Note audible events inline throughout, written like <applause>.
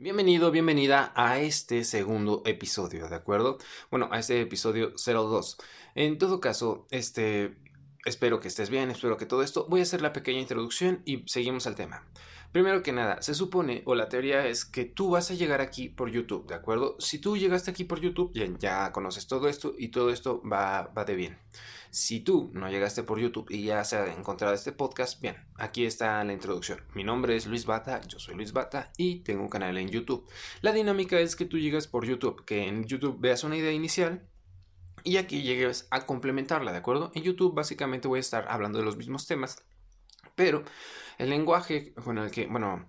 Bienvenido, bienvenida a este segundo episodio, ¿de acuerdo? Bueno, a este episodio 02. En todo caso, este, espero que estés bien, espero que todo esto. Voy a hacer la pequeña introducción y seguimos al tema. Primero que nada, se supone, o la teoría es que tú vas a llegar aquí por YouTube, ¿de acuerdo? Si tú llegaste aquí por YouTube, ya, ya conoces todo esto y todo esto va, va de bien. Si tú no llegaste por YouTube y ya se ha encontrado este podcast, bien, aquí está la introducción. Mi nombre es Luis Bata, yo soy Luis Bata y tengo un canal en YouTube. La dinámica es que tú llegas por YouTube, que en YouTube veas una idea inicial y aquí llegues a complementarla, ¿de acuerdo? En YouTube básicamente voy a estar hablando de los mismos temas, pero el lenguaje con el que, bueno,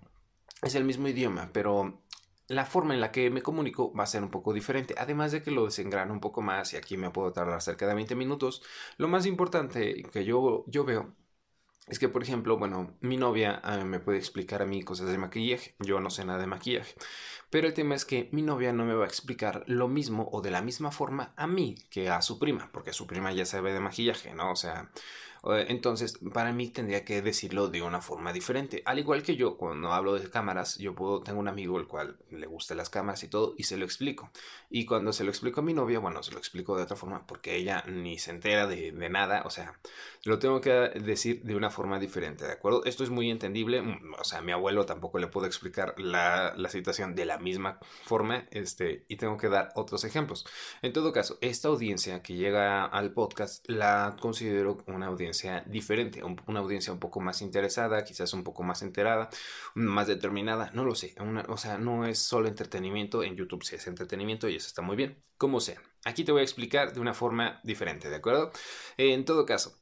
es el mismo idioma, pero la forma en la que me comunico va a ser un poco diferente, además de que lo desengrano un poco más y aquí me puedo tardar cerca de 20 minutos. Lo más importante que yo, yo veo es que, por ejemplo, bueno, mi novia ah, me puede explicar a mí cosas de maquillaje, yo no sé nada de maquillaje, pero el tema es que mi novia no me va a explicar lo mismo o de la misma forma a mí que a su prima, porque su prima ya sabe de maquillaje, ¿no? O sea, entonces, para mí tendría que decirlo de una forma diferente. Al igual que yo, cuando hablo de cámaras, yo tengo un amigo el cual le gusta las cámaras y todo, y se lo explico. Y cuando se lo explico a mi novia, bueno, se lo explico de otra forma, porque ella ni se entera de, nada, o sea, lo tengo que decir de una forma diferente, ¿de acuerdo? Esto es muy entendible, mm, o sea, a mi abuelo tampoco le puedo explicar la, la situación de la misma forma, este, y tengo que dar otros ejemplos. En todo caso, esta audiencia que llega al podcast la considero una audiencia diferente, una audiencia un poco más interesada, quizás un poco más enterada, más determinada, no lo sé, o sea, no es solo entretenimiento, en YouTube sí es entretenimiento y eso está muy bien, como sea. Aquí te voy a explicar de una forma diferente, ¿de acuerdo? En todo caso,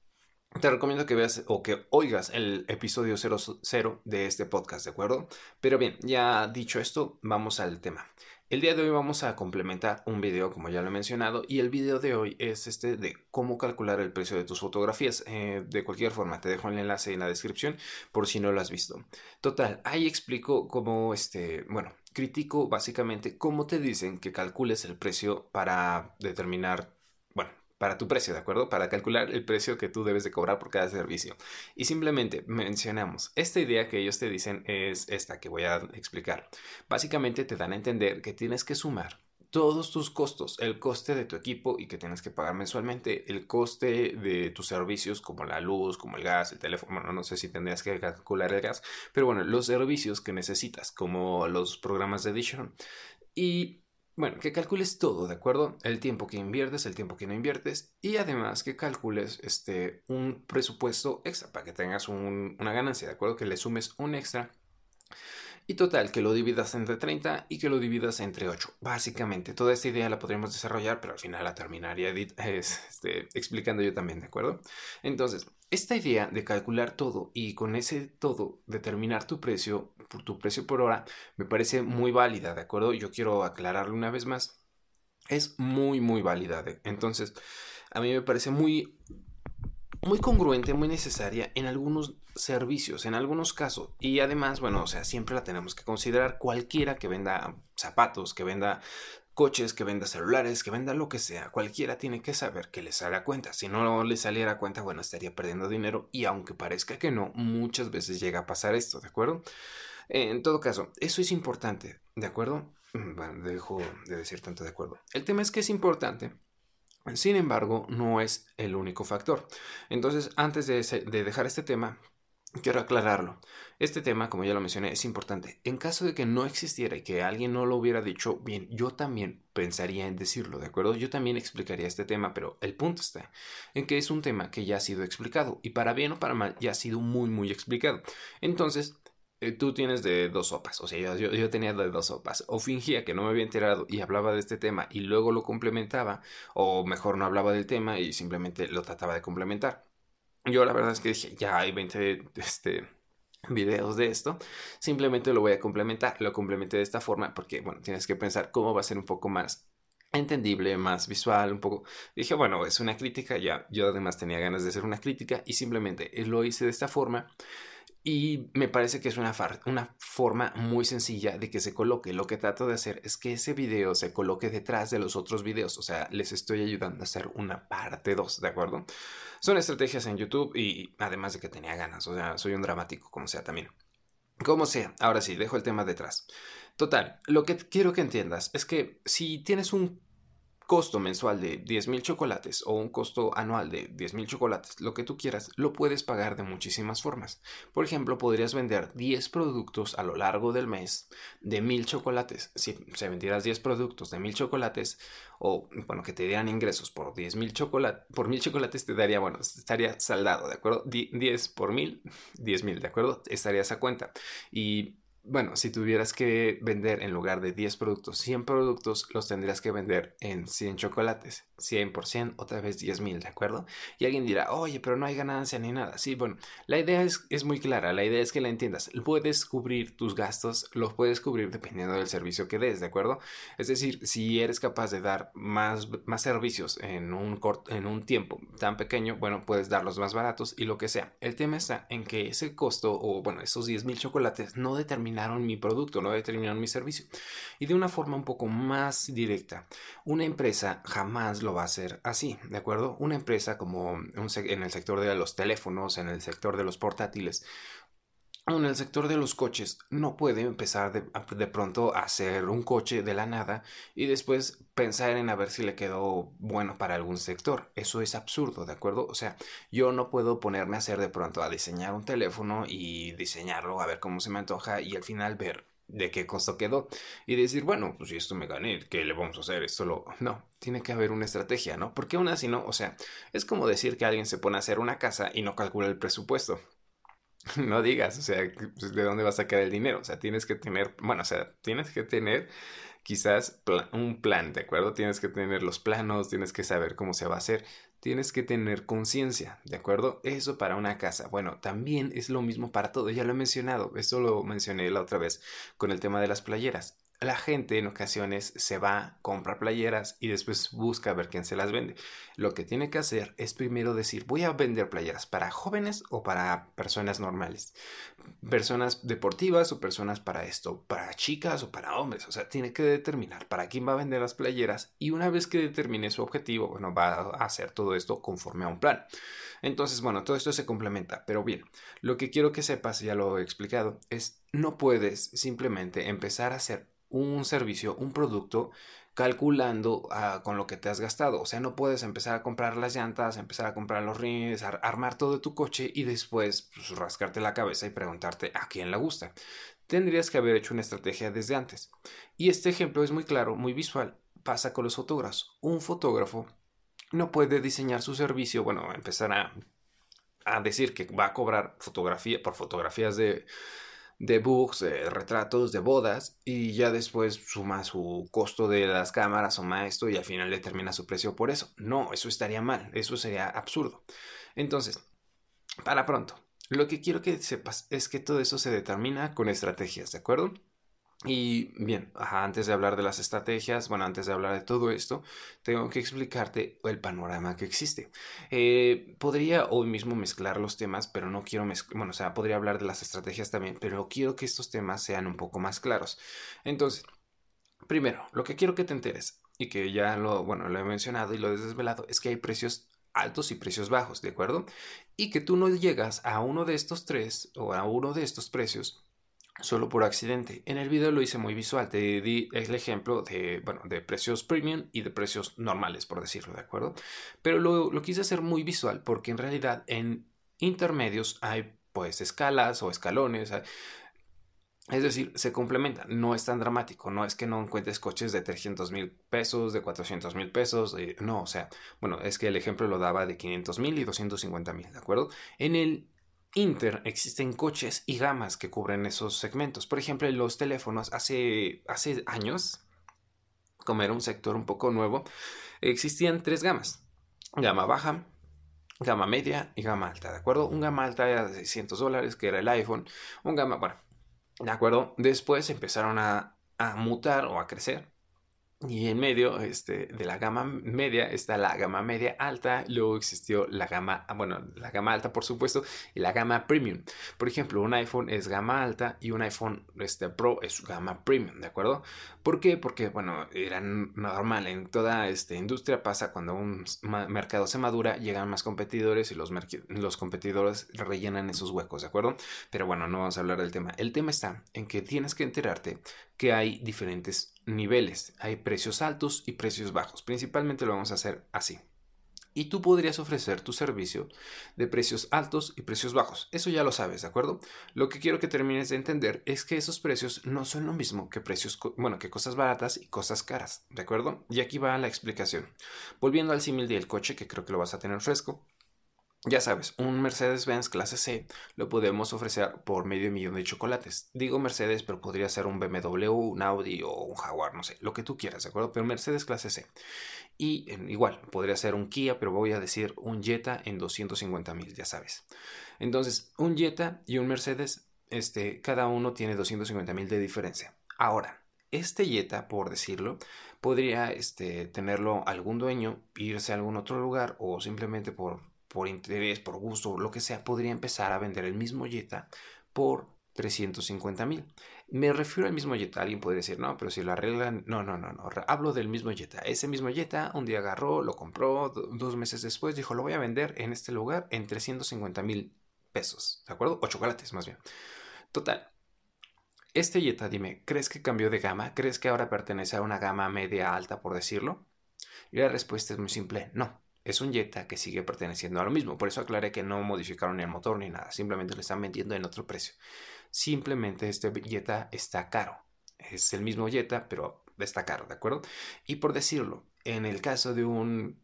te recomiendo que veas o que oigas el episodio 00 de este podcast, ¿de acuerdo? Pero bien, ya dicho esto, vamos al tema. El día de hoy vamos a complementar un video, como ya lo he mencionado, y el video de hoy es este de cómo calcular el precio de tus fotografías. Eh, de cualquier forma, te dejo el enlace en la descripción por si no lo has visto. Total, ahí explico cómo, este, bueno, critico básicamente cómo te dicen que calcules el precio para determinar para tu precio, ¿de acuerdo? Para calcular el precio que tú debes de cobrar por cada servicio. Y simplemente mencionamos, esta idea que ellos te dicen es esta que voy a explicar. Básicamente te dan a entender que tienes que sumar todos tus costos, el coste de tu equipo y que tienes que pagar mensualmente, el coste de tus servicios como la luz, como el gas, el teléfono, bueno, no sé si tendrías que calcular el gas, pero bueno, los servicios que necesitas como los programas de edition y bueno, que calcules todo, ¿de acuerdo? El tiempo que inviertes, el tiempo que no inviertes y además que calcules este, un presupuesto extra para que tengas una ganancia, ¿de acuerdo? Que le sumes un extra y total, que lo dividas entre 30 y que lo dividas entre 8. Básicamente, toda esta idea la podríamos desarrollar, pero al final la terminaría <laughs> este, explicando yo también, ¿de acuerdo? Entonces, esta idea de calcular todo y con ese todo determinar tu precio, por tu precio por hora, me parece muy válida, ¿de acuerdo? Yo quiero aclararlo una vez más. Es muy, muy válida. Entonces, a mí me parece muy muy congruente, muy necesaria en algunos servicios, en algunos casos. Y además, bueno, o sea, siempre la tenemos que considerar cualquiera que venda zapatos, que venda coches, que venda celulares, que venda lo que sea. Cualquiera tiene que saber que le sale a cuenta. Si no le saliera a cuenta, bueno, estaría perdiendo dinero. Y aunque parezca que no, muchas veces llega a pasar esto, ¿de acuerdo? En todo caso, eso es importante, ¿de acuerdo? Mm, bueno, dejo de decir tanto de acuerdo. El tema es que es importante sin embargo, no es el único factor. Entonces, antes de, dejar este tema, quiero aclararlo. Este tema, como ya lo mencioné, es importante. En caso de que no existiera y que alguien no lo hubiera dicho, bien, yo también pensaría en decirlo, ¿de acuerdo? Yo también explicaría este tema, pero el punto está en que es un tema que ya ha sido explicado y para bien o para mal ya ha sido muy, muy explicado. Entonces, eh, tú tienes de dos sopas, o sea, yo, yo, tenía de dos sopas, o fingía que no me había enterado y hablaba de este tema y luego lo complementaba, o mejor no hablaba del tema y simplemente lo trataba de complementar. Yo la verdad es que dije, ya hay 20 este, videos de esto, simplemente lo voy a complementar, lo complementé de esta forma porque, bueno, tienes que pensar cómo va a ser un poco más entendible, más visual, un poco. Dije, bueno, es una crítica, ya yo además tenía ganas de hacer una crítica y simplemente lo hice de esta forma y me parece que es una, forma muy sencilla de que se coloque. Lo que trato de hacer es que ese video se coloque detrás de los otros videos. O sea, les estoy ayudando a hacer una parte 2, ¿de acuerdo? Son estrategias en YouTube y además de que tenía ganas. O sea, soy un dramático, como sea también. Como sea, ahora sí, dejo el tema detrás. Total, lo que quiero que entiendas es que si tienes un costo mensual de 10.000 chocolates o un costo anual de 10.000 chocolates, lo que tú quieras, lo puedes pagar de muchísimas formas. Por ejemplo, podrías vender 10 productos a lo largo del mes de 1.000 chocolates. Si se vendieras 10 productos de 1.000 chocolates o, bueno, que te dieran ingresos por 10.000 chocolates, por 1.000 chocolates te daría, bueno, estaría saldado, ¿de acuerdo? 10 por 1.000, 10.000, ¿de acuerdo? Estarías a cuenta. Y bueno, si tuvieras que vender en lugar de 10 productos, 100 productos, los tendrías que vender en 100 chocolates. 100%, otra vez 10 mil, ¿de acuerdo? Y alguien dirá, oye, pero no hay ganancia ni nada. Sí, bueno, la idea es, es muy clara, la idea es que la entiendas. Puedes cubrir tus gastos, los puedes cubrir dependiendo del servicio que des, ¿de acuerdo? Es decir, si eres capaz de dar más, más servicios en un, en un tiempo tan pequeño, bueno, puedes darlos más baratos y lo que sea. El tema está en que ese costo, o bueno, esos 10 mil chocolates no mi producto, no determinaron mi servicio. Y de una forma un poco más directa, una empresa jamás lo va a hacer así, ¿de acuerdo? Una empresa como en el sector de los teléfonos, en el sector de los portátiles, en el sector de los coches no puede empezar de, de, pronto a hacer un coche de la nada y después pensar en a ver si le quedó bueno para algún sector. Eso es absurdo, ¿de acuerdo? O sea, yo no puedo ponerme a hacer de pronto a diseñar un teléfono y diseñarlo a ver cómo se me antoja y al final ver de qué costo quedó y decir, bueno, pues si esto me gané, ¿qué le vamos a hacer? Esto lo... No, tiene que haber una estrategia, ¿no? Porque aún así no, o sea, es como decir que alguien se pone a hacer una casa y no calcula el presupuesto. <laughs> no digas, o sea, pues, ¿de dónde va a sacar el dinero? O sea, tienes que tener, bueno, o sea, tienes que tener quizás un plan, ¿de acuerdo? Tienes que tener los planos, tienes que saber cómo se va a hacer, tienes que tener conciencia, ¿de acuerdo? Eso para una casa. Bueno, también es lo mismo para todo, ya lo he mencionado, esto lo mencioné la otra vez con el tema de las playeras la gente en ocasiones se va, compra playeras y después busca ver quién se las vende. Lo que tiene que hacer es primero decir, voy a vender playeras para jóvenes o para personas normales. Personas deportivas o personas para esto, para chicas o para hombres. O sea, tiene que determinar para quién va a vender las playeras y una vez que determine su objetivo, bueno, va a hacer todo esto conforme a un plan. Entonces, bueno, todo esto se complementa. Pero bien, lo que quiero que sepas, ya lo he explicado, es no puedes simplemente empezar a hacer un servicio, un producto, calculando ah, con lo que te has gastado. O sea, no puedes empezar a comprar las llantas, empezar a comprar los rines, armar todo tu coche y después pues, rascarte la cabeza y preguntarte a quién le gusta. Tendrías que haber hecho una estrategia desde antes. Y este ejemplo es muy claro, muy visual. Pasa con los fotógrafos. Un fotógrafo no puede diseñar su servicio, bueno, empezar a, a decir que va a cobrar fotografía por fotografías de de books, de retratos, de bodas, y ya después suma su costo de las cámaras, suma esto y al final determina su precio por eso. No, eso estaría mal, eso sería absurdo. Entonces, para pronto, lo que quiero que sepas es que todo eso se determina con estrategias, ¿de acuerdo? Y bien, antes de hablar de las estrategias, bueno, antes de hablar de todo esto, tengo que explicarte el panorama que existe. Eh, podría hoy mismo mezclar los temas, pero no quiero mezclar, bueno, o sea, podría hablar de las estrategias también, pero quiero que estos temas sean un poco más claros. Entonces, primero, lo que quiero que te enteres, y que ya lo, bueno, lo he mencionado y lo he desvelado, es que hay precios altos y precios bajos, ¿de acuerdo? Y que tú no llegas a uno de estos tres o a uno de estos precios solo por accidente. En el video lo hice muy visual, te di el ejemplo de, bueno, de precios premium y de precios normales, por decirlo, ¿de acuerdo? Pero lo, lo quise hacer muy visual porque en realidad en intermedios hay pues escalas o escalones. Es decir, se complementan, no es tan dramático, no es que no encuentres coches de 300 mil pesos, de 400 mil pesos, no, o sea, bueno, es que el ejemplo lo daba de 500 mil y 250 mil, ¿de acuerdo? En el Inter existen coches y gamas que cubren esos segmentos. Por ejemplo, los teléfonos hace, hace años, como era un sector un poco nuevo, existían tres gamas. Gama baja, gama media y gama alta, ¿de acuerdo? Un gama alta era de 600 dólares, que era el iPhone. Un gama, bueno, ¿de acuerdo? Después empezaron a, a mutar o a crecer Y en medio este, de la gama media está la gama media alta, luego existió la gama, bueno, la gama alta por supuesto, y la gama premium. Por ejemplo, un iPhone es gama alta y un iPhone este, Pro es gama premium, ¿de acuerdo? ¿Por qué? Porque, bueno, era normal, en toda esta industria pasa cuando un mercado se madura, llegan más competidores y los, los competidores rellenan esos huecos, ¿de acuerdo? Pero bueno, no vamos a hablar del tema. El tema está en que tienes que enterarte que hay diferentes niveles. Hay precios altos y precios bajos. Principalmente lo vamos a hacer así. Y tú podrías ofrecer tu servicio de precios altos y precios bajos. Eso ya lo sabes, ¿de acuerdo? Lo que quiero que termines de entender es que esos precios no son lo mismo que precios, bueno, que cosas baratas y cosas caras, ¿de acuerdo? Y aquí va la explicación. Volviendo al símil del coche, que creo que lo vas a tener fresco. Ya sabes, un Mercedes-Benz clase C lo podemos ofrecer por medio millón de chocolates. Digo Mercedes, pero podría ser un BMW, un Audi o un Jaguar, no sé, lo que tú quieras, ¿de acuerdo? Pero Mercedes clase C. Y igual, podría ser un Kia, pero voy a decir un Jetta en 250 mil, ya sabes. Entonces, un Jetta y un Mercedes, este, cada uno tiene 250 mil de diferencia. Ahora, este Jetta, por decirlo, podría este, tenerlo algún dueño, irse a algún otro lugar o simplemente por por interés, por gusto, lo que sea, podría empezar a vender el mismo Jetta por 350 mil. Me refiero al mismo Jetta. Alguien podría decir, no, pero si lo arreglan. No, no, no, no. Hablo del mismo Jetta. Ese mismo Jetta un día agarró, lo compró, dos meses después dijo, lo voy a vender en este lugar en 350 mil pesos. ¿De acuerdo? O chocolates, más bien. Total. Este Jetta, dime, ¿crees que cambió de gama? ¿Crees que ahora pertenece a una gama media alta, por decirlo? Y la respuesta es muy simple, no es un Jetta que sigue perteneciendo a lo mismo. Por eso aclaré que no modificaron ni el motor ni nada. Simplemente lo están vendiendo en otro precio. Simplemente este Jetta está caro. Es el mismo Jetta, pero está caro, ¿de acuerdo? Y por decirlo, en el caso de un,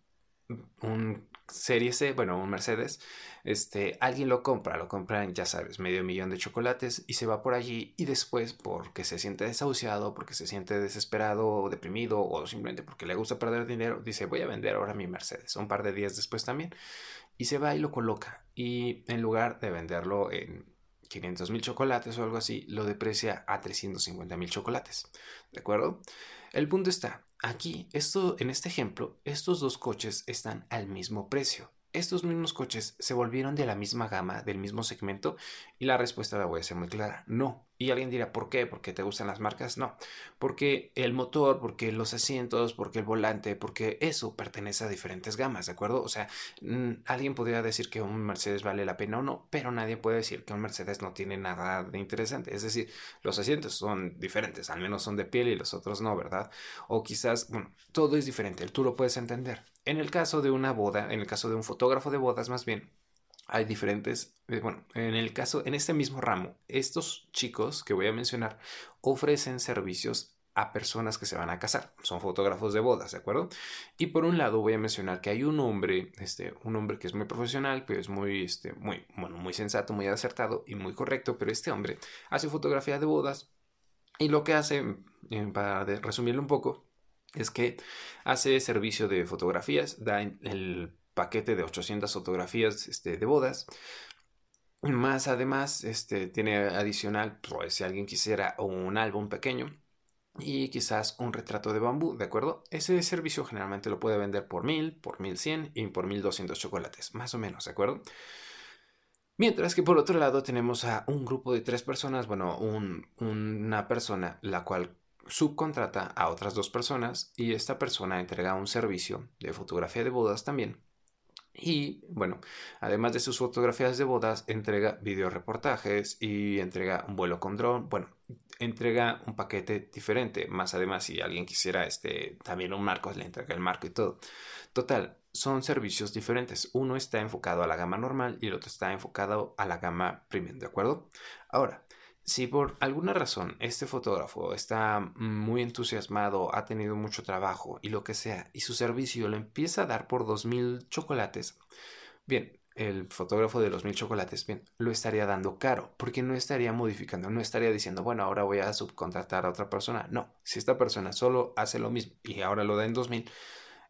un Serie C, bueno, un Mercedes, este, alguien lo compra, lo compra en, ya sabes, medio millón de chocolates y se va por allí y después porque se siente desahuciado, porque se siente desesperado o deprimido o simplemente porque le gusta perder dinero, dice voy a vender ahora mi Mercedes, un par de días después también, y se va y lo coloca. Y en lugar de venderlo en 500 mil chocolates o algo así, lo deprecia a 350 mil chocolates, ¿de acuerdo? El punto está, aquí, esto, en este ejemplo, estos dos coches están al mismo precio estos mismos coches se volvieron de la misma gama, del mismo segmento? Y la respuesta la voy a ser muy clara, no. Y alguien dirá, ¿por qué? ¿Porque te gustan las marcas? No. Porque el motor, porque los asientos, porque el volante, porque eso pertenece a diferentes gamas, ¿de acuerdo? O sea, mm, alguien podría decir que un Mercedes vale la pena o no, pero nadie puede decir que un Mercedes no tiene nada de interesante. Es decir, los asientos son diferentes, al menos son de piel y los otros no, ¿verdad? O quizás, bueno, todo es diferente, tú lo puedes entender. En el caso de una boda, en el caso de un fotógrafo de bodas más bien, hay diferentes, eh, bueno, en el caso, en este mismo ramo, estos chicos que voy a mencionar ofrecen servicios a personas que se van a casar, son fotógrafos de bodas, ¿de acuerdo? Y por un lado voy a mencionar que hay un hombre, este, un hombre que es muy profesional, pero es muy, este, muy, bueno, muy sensato, muy acertado y muy correcto, pero este hombre hace fotografía de bodas y lo que hace, eh, para resumirlo un poco, es que hace servicio de fotografías, da el paquete de 800 fotografías este, de bodas. Más además, este, tiene adicional, pues, si alguien quisiera un álbum pequeño y quizás un retrato de bambú, ¿de acuerdo? Ese servicio generalmente lo puede vender por 1000, por 1100 y por 1200 chocolates, más o menos, ¿de acuerdo? Mientras que por otro lado tenemos a un grupo de tres personas, bueno, una persona la cual subcontrata a otras dos personas y esta persona entrega un servicio de fotografía de bodas también. Y bueno, además de sus fotografías de bodas, entrega videoreportajes y entrega un vuelo con dron. Bueno, entrega un paquete diferente. Más además, si alguien quisiera este, también un marco, le entrega el marco y todo. Total, son servicios diferentes. Uno está enfocado a la gama normal y el otro está enfocado a la gama premium, ¿de acuerdo? Ahora, si por alguna razón este fotógrafo está muy entusiasmado, ha tenido mucho trabajo y lo que sea, y su servicio lo empieza a dar por dos mil chocolates, bien, el fotógrafo de los mil chocolates, bien, lo estaría dando caro, porque no estaría modificando, no estaría diciendo, bueno, ahora voy a subcontratar a otra persona. No, si esta persona solo hace lo mismo y ahora lo da en dos mil,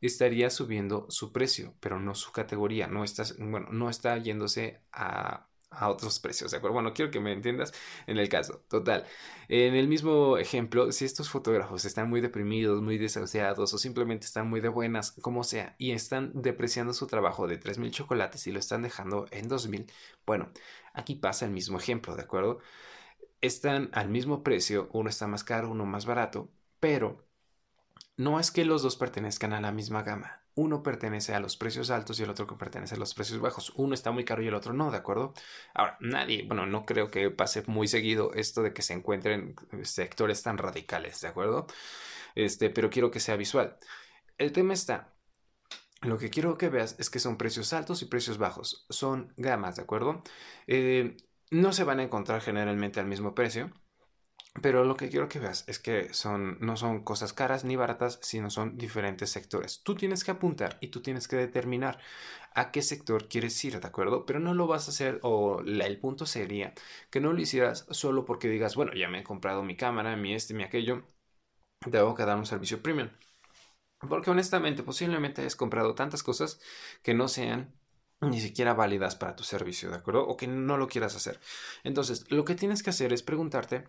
estaría subiendo su precio, pero no su categoría, no está, bueno, no está yéndose a a otros precios, ¿de acuerdo? Bueno, quiero que me entiendas en el caso. Total, en el mismo ejemplo, si estos fotógrafos están muy deprimidos, muy desahuciados o simplemente están muy de buenas, como sea, y están depreciando su trabajo de 3.000 chocolates y lo están dejando en 2.000, bueno, aquí pasa el mismo ejemplo, ¿de acuerdo? Están al mismo precio, uno está más caro, uno más barato, pero no es que los dos pertenezcan a la misma gama. Uno pertenece a los precios altos y el otro que pertenece a los precios bajos. Uno está muy caro y el otro no, ¿de acuerdo? Ahora, nadie, bueno, no creo que pase muy seguido esto de que se encuentren sectores tan radicales, ¿de acuerdo? Este, pero quiero que sea visual. El tema está, lo que quiero que veas es que son precios altos y precios bajos. Son gamas, ¿de acuerdo? Eh, no se van a encontrar generalmente al mismo precio. Pero lo que quiero que veas es que son, no son cosas caras ni baratas, sino son diferentes sectores. Tú tienes que apuntar y tú tienes que determinar a qué sector quieres ir, ¿de acuerdo? Pero no lo vas a hacer, o el punto sería que no lo hicieras solo porque digas, bueno, ya me he comprado mi cámara, mi este, mi aquello, tengo que dar un servicio premium. Porque honestamente, posiblemente hayas comprado tantas cosas que no sean ni siquiera válidas para tu servicio, ¿de acuerdo? O que no lo quieras hacer. Entonces, lo que tienes que hacer es preguntarte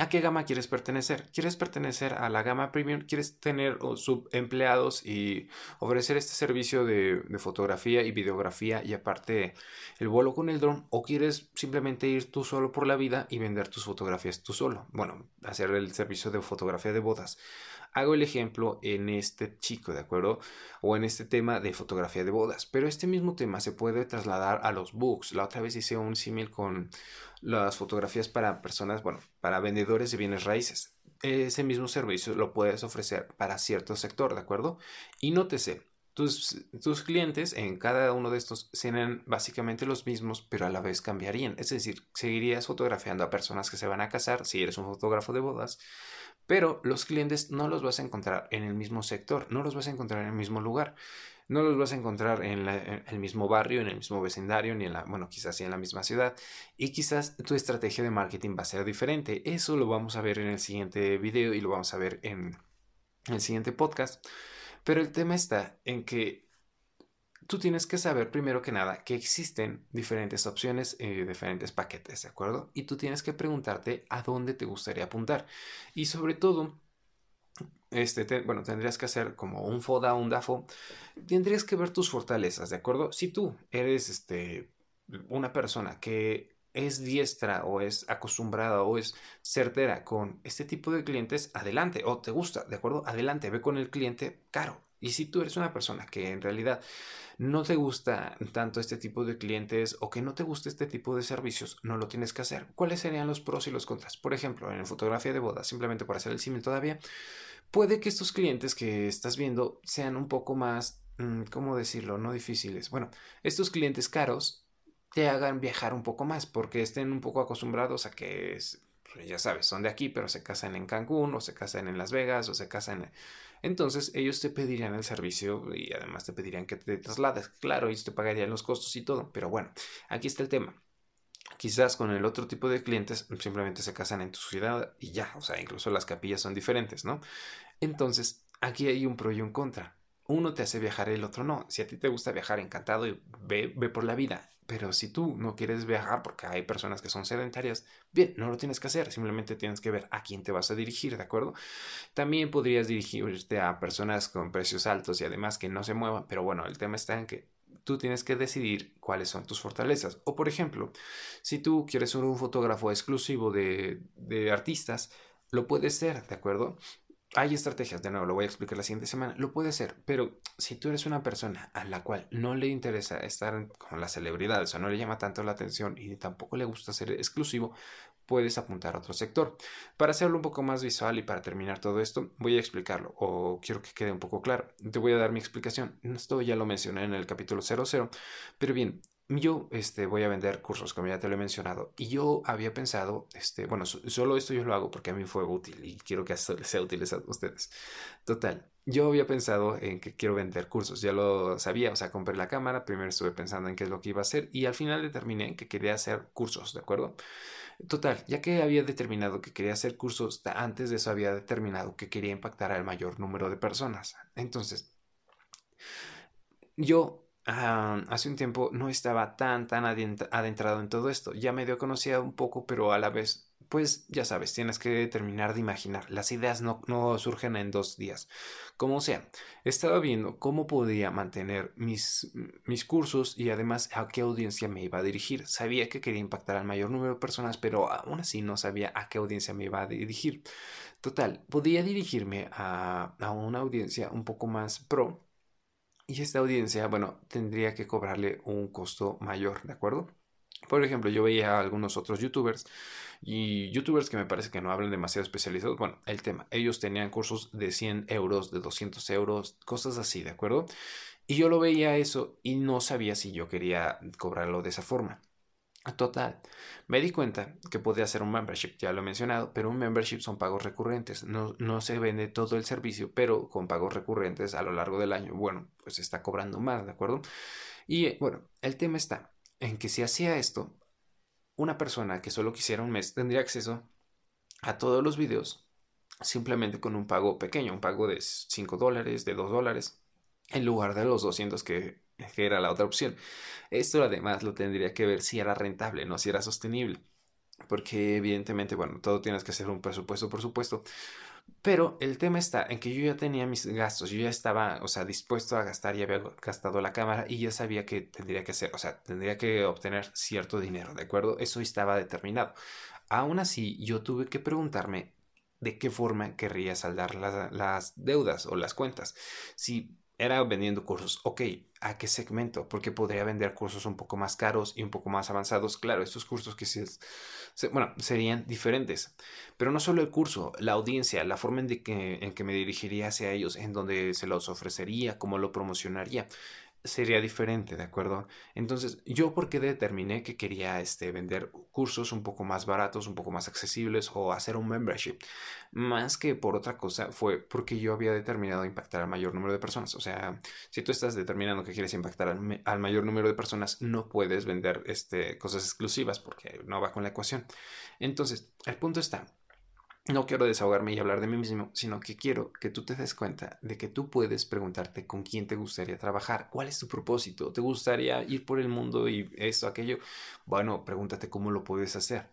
¿A qué gama quieres pertenecer? ¿Quieres pertenecer a la gama premium? ¿Quieres tener subempleados y ofrecer este servicio de, fotografía y videografía y aparte el vuelo con el dron? ¿O quieres simplemente ir tú solo por la vida y vender tus fotografías tú solo? Bueno, hacer el servicio de fotografía de bodas. Hago el ejemplo en este chico, ¿de acuerdo? O en este tema de fotografía de bodas. Pero este mismo tema se puede trasladar a los books. La otra vez hice un símil con las fotografías para personas, bueno, para vendedores de bienes raíces. Ese mismo servicio lo puedes ofrecer para cierto sector, ¿de acuerdo? Y nótese, tus, tus, clientes en cada uno de estos serán básicamente los mismos, pero a la vez cambiarían. Es decir, seguirías fotografiando a personas que se van a casar si eres un fotógrafo de bodas, pero los clientes no los vas a encontrar en el mismo sector, no los vas a encontrar en el mismo lugar no los vas a encontrar en, el mismo barrio, en el mismo vecindario, ni en la, bueno, quizás sí en la misma ciudad. Y quizás tu estrategia de marketing va a ser diferente. Eso lo vamos a ver en el siguiente video y lo vamos a ver en el siguiente podcast. Pero el tema está en que tú tienes que saber primero que nada que existen diferentes opciones, y diferentes paquetes, ¿de acuerdo? Y tú tienes que preguntarte a dónde te gustaría apuntar. Y sobre todo, este, bueno, tendrías que hacer como un FODA, un DAFO, tendrías que ver tus fortalezas, ¿de acuerdo? Si tú eres este, una persona que es diestra o es acostumbrada o es certera con este tipo de clientes, adelante, o te gusta, ¿de acuerdo? Adelante, ve con el cliente caro. Y si tú eres una persona que en realidad no te gusta tanto este tipo de clientes o que no te gusta este tipo de servicios, no lo tienes que hacer. ¿Cuáles serían los pros y los contras? Por ejemplo, en fotografía de boda, simplemente por hacer el símil todavía, puede que estos clientes que estás viendo sean un poco más, mm, ¿cómo decirlo? No difíciles. Bueno, estos clientes caros te hagan viajar un poco más porque estén un poco acostumbrados a que, es, ya sabes, son de aquí, pero se casan en Cancún o se casan en Las Vegas o se casan... Entonces ellos te pedirían el servicio y además te pedirían que te traslades. Claro, ellos te pagarían los costos y todo, pero bueno, aquí está el tema. Quizás con el otro tipo de clientes simplemente se casan en tu ciudad y ya, o sea, incluso las capillas son diferentes, ¿no? Entonces, aquí hay un pro y un contra. Uno te hace viajar, el otro no. Si a ti te gusta viajar encantado y ve, ve por la vida, pero si tú no quieres viajar porque hay personas que son sedentarias, bien, no lo tienes que hacer, simplemente tienes que ver a quién te vas a dirigir, ¿de acuerdo? También podrías dirigirte a personas con precios altos y además que no se muevan, pero bueno, el tema está en que tú tienes que decidir cuáles son tus fortalezas. O por ejemplo, si tú quieres ser un fotógrafo exclusivo de, de artistas, lo puedes ser, ¿de acuerdo? Hay estrategias, de nuevo, lo voy a explicar la siguiente semana, lo puedes ser, pero si tú eres una persona a la cual no le interesa estar con las celebridades o no le llama tanto la atención y tampoco le gusta ser exclusivo, puedes apuntar a otro sector. Para hacerlo un poco más visual y para terminar todo esto, voy a explicarlo o quiero que quede un poco claro. Te voy a dar mi explicación. Esto ya lo mencioné en el capítulo 00, pero bien, yo este, voy a vender cursos, como ya te lo he mencionado, y yo había pensado, este, bueno, solo esto yo lo hago porque a mí fue útil y quiero que <laughs> sea útil a ustedes. Total, yo había pensado en que quiero vender cursos, ya lo sabía, o sea, compré la cámara, primero estuve pensando en qué es lo que iba a hacer y al final determiné que quería hacer cursos, ¿de acuerdo? Total, ya que había determinado que quería hacer cursos, antes de eso había determinado que quería impactar al mayor número de personas. Entonces, yo hace un tiempo no estaba tan, tan adentrado en todo esto. Ya medio conocía un poco, pero a la vez pues ya sabes, tienes que terminar de imaginar. Las ideas no, no, surgen en dos días. Como sea, estaba viendo cómo podía mantener mis, mis cursos y además a qué audiencia me iba a dirigir. Sabía que quería impactar al mayor número de personas, pero aún así no sabía a qué audiencia me iba a dirigir. Total, podía dirigirme a, a una audiencia un poco más pro. Y esta audiencia, bueno, tendría que cobrarle un costo mayor, ¿de acuerdo? Por ejemplo, yo veía a algunos otros youtubers y youtubers que me parece que no hablan demasiado especializados. Bueno, el tema, ellos tenían cursos de 100 euros, de 200 euros, cosas así, ¿de acuerdo? Y yo lo veía eso y no sabía si yo quería cobrarlo de esa forma. Total, me di cuenta que podía hacer un membership, ya lo he mencionado, pero un membership son pagos recurrentes, no, no se vende todo el servicio, pero con pagos recurrentes a lo largo del año, bueno, pues está cobrando más, ¿de acuerdo? Y bueno, el tema está, en que si hacía esto, una persona que solo quisiera un mes tendría acceso a todos los videos simplemente con un pago pequeño, un pago de 5 dólares, de 2 dólares, en lugar de los 200 que, que, era la otra opción. Esto además lo tendría que ver si era rentable, no si era sostenible. Porque evidentemente, bueno, todo tienes que hacer un presupuesto, por supuesto. Pero el tema está en que yo ya tenía mis gastos, yo ya estaba, o sea, dispuesto a gastar, ya había gastado la cámara y ya sabía que tendría que hacer, o sea, tendría que obtener cierto dinero, ¿de acuerdo? Eso estaba determinado. Aún así, yo tuve que preguntarme de qué forma querría saldar las, las deudas o las cuentas. Si era vendiendo cursos. Ok, ¿a qué segmento? Porque podría vender cursos un poco más caros y un poco más avanzados. Claro, estos cursos que sí, bueno, serían diferentes. Pero no solo el curso, la audiencia, la forma en, que, en que me dirigiría hacia ellos, en donde se los ofrecería, cómo lo promocionaría sería diferente, ¿de acuerdo? Entonces, yo porque determiné que quería este, vender cursos un poco más baratos, un poco más accesibles o hacer un membership, más que por otra cosa, fue porque yo había determinado impactar al mayor número de personas. O sea, si tú estás determinando que quieres impactar al, mayor número de personas, no puedes vender este, cosas exclusivas porque no va con la ecuación. Entonces, el punto está no quiero desahogarme y hablar de mí mismo, sino que quiero que tú te des cuenta de que tú puedes preguntarte con quién te gustaría trabajar, cuál es tu propósito, te gustaría ir por el mundo y esto, aquello. Bueno, pregúntate cómo lo puedes hacer,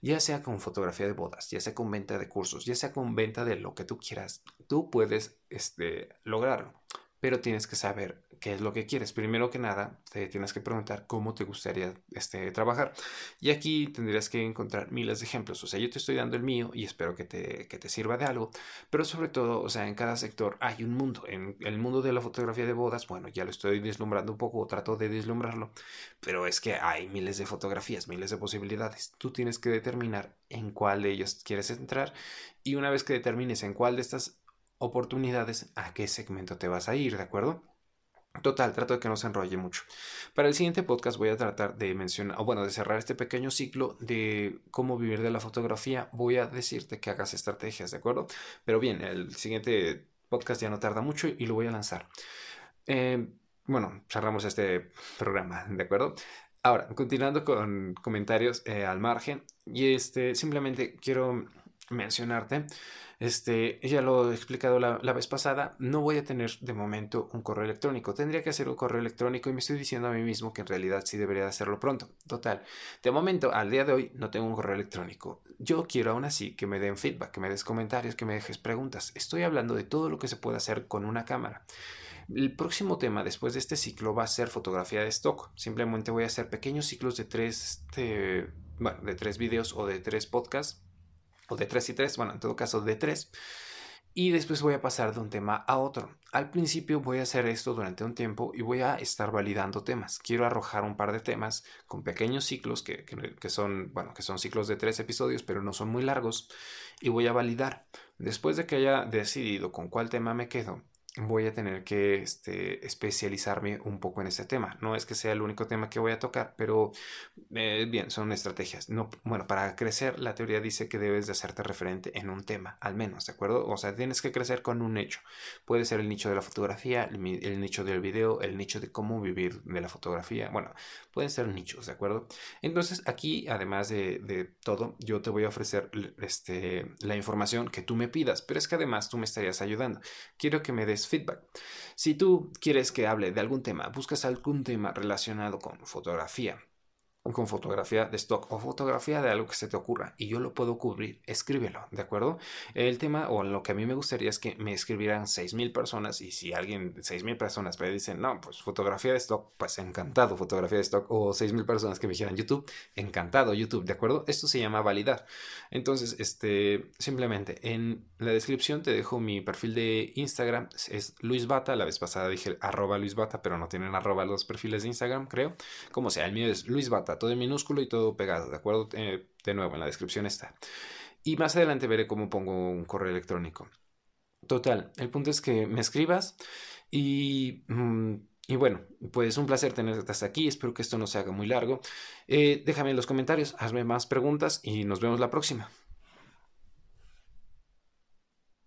ya sea con fotografía de bodas, ya sea con venta de cursos, ya sea con venta de lo que tú quieras, tú puedes este, lograrlo pero tienes que saber qué es lo que quieres. Primero que nada, te tienes que preguntar cómo te gustaría este, trabajar. Y aquí tendrías que encontrar miles de ejemplos. O sea, yo te estoy dando el mío y espero que te, que te sirva de algo. Pero sobre todo, o sea, en cada sector hay un mundo. En el mundo de la fotografía de bodas, bueno, ya lo estoy deslumbrando un poco, o trato de deslumbrarlo. Pero es que hay miles de fotografías, miles de posibilidades. Tú tienes que determinar en cuál de ellas quieres entrar. Y una vez que determines en cuál de estas oportunidades a qué segmento te vas a ir, ¿de acuerdo? Total, trato de que no se enrolle mucho. Para el siguiente podcast voy a tratar de mencionar, o bueno, de cerrar este pequeño ciclo de cómo vivir de la fotografía. Voy a decirte que hagas estrategias, ¿de acuerdo? Pero bien, el siguiente podcast ya no tarda mucho y lo voy a lanzar. Eh, bueno, cerramos este programa, ¿de acuerdo? Ahora, continuando con comentarios eh, al margen, y este, simplemente quiero mencionarte este, ya lo he explicado la, vez pasada, no voy a tener de momento un correo electrónico. Tendría que hacer un correo electrónico y me estoy diciendo a mí mismo que en realidad sí debería hacerlo pronto. Total, de momento, al día de hoy, no tengo un correo electrónico. Yo quiero aún así que me den feedback, que me des comentarios, que me dejes preguntas. Estoy hablando de todo lo que se puede hacer con una cámara. El próximo tema después de este ciclo va a ser fotografía de stock. Simplemente voy a hacer pequeños ciclos de tres, bueno, de tres videos o de tres podcasts o de 3 y 3, bueno, en todo caso de 3. Y después voy a pasar de un tema a otro. Al principio voy a hacer esto durante un tiempo y voy a estar validando temas. Quiero arrojar un par de temas con pequeños ciclos que, que son, bueno, que son ciclos de tres episodios, pero no son muy largos. Y voy a validar. Después de que haya decidido con cuál tema me quedo, voy a tener que este, especializarme un poco en este tema. No es que sea el único tema que voy a tocar, pero eh, bien, son estrategias. No, bueno, para crecer, la teoría dice que debes de hacerte referente en un tema, al menos, ¿de acuerdo? O sea, tienes que crecer con un nicho. Puede ser el nicho de la fotografía, el, nicho del video, el nicho de cómo vivir de la fotografía. Bueno, pueden ser nichos, ¿de acuerdo? Entonces, aquí, además de, de todo, yo te voy a ofrecer este, la información que tú me pidas, pero es que además tú me estarías ayudando. Quiero que me des feedback. Si tú quieres que hable de algún tema, buscas algún tema relacionado con fotografía, con fotografía de stock o fotografía de algo que se te ocurra y yo lo puedo cubrir, escríbelo, ¿de acuerdo? El tema o lo que a mí me gustaría es que me escribieran 6.000 personas y si alguien, 6.000 personas me dicen, no, pues fotografía de stock, pues encantado, fotografía de stock o 6.000 personas que me dijeran YouTube, encantado YouTube, ¿de acuerdo? Esto se llama validar. Entonces, este, simplemente en la descripción te dejo mi perfil de Instagram, es Luis Bata, la vez pasada dije arroba Luis Bata, pero no tienen arroba los perfiles de Instagram, creo. Como sea, el mío es Luis Bata todo en minúsculo y todo pegado, ¿de acuerdo? Eh, de nuevo, en la descripción está. Y más adelante veré cómo pongo un correo electrónico. Total, el punto es que me escribas y... Mm, y bueno, pues un placer tenerte hasta aquí. Espero que esto no se haga muy largo. Eh, déjame en los comentarios, hazme más preguntas y nos vemos la próxima.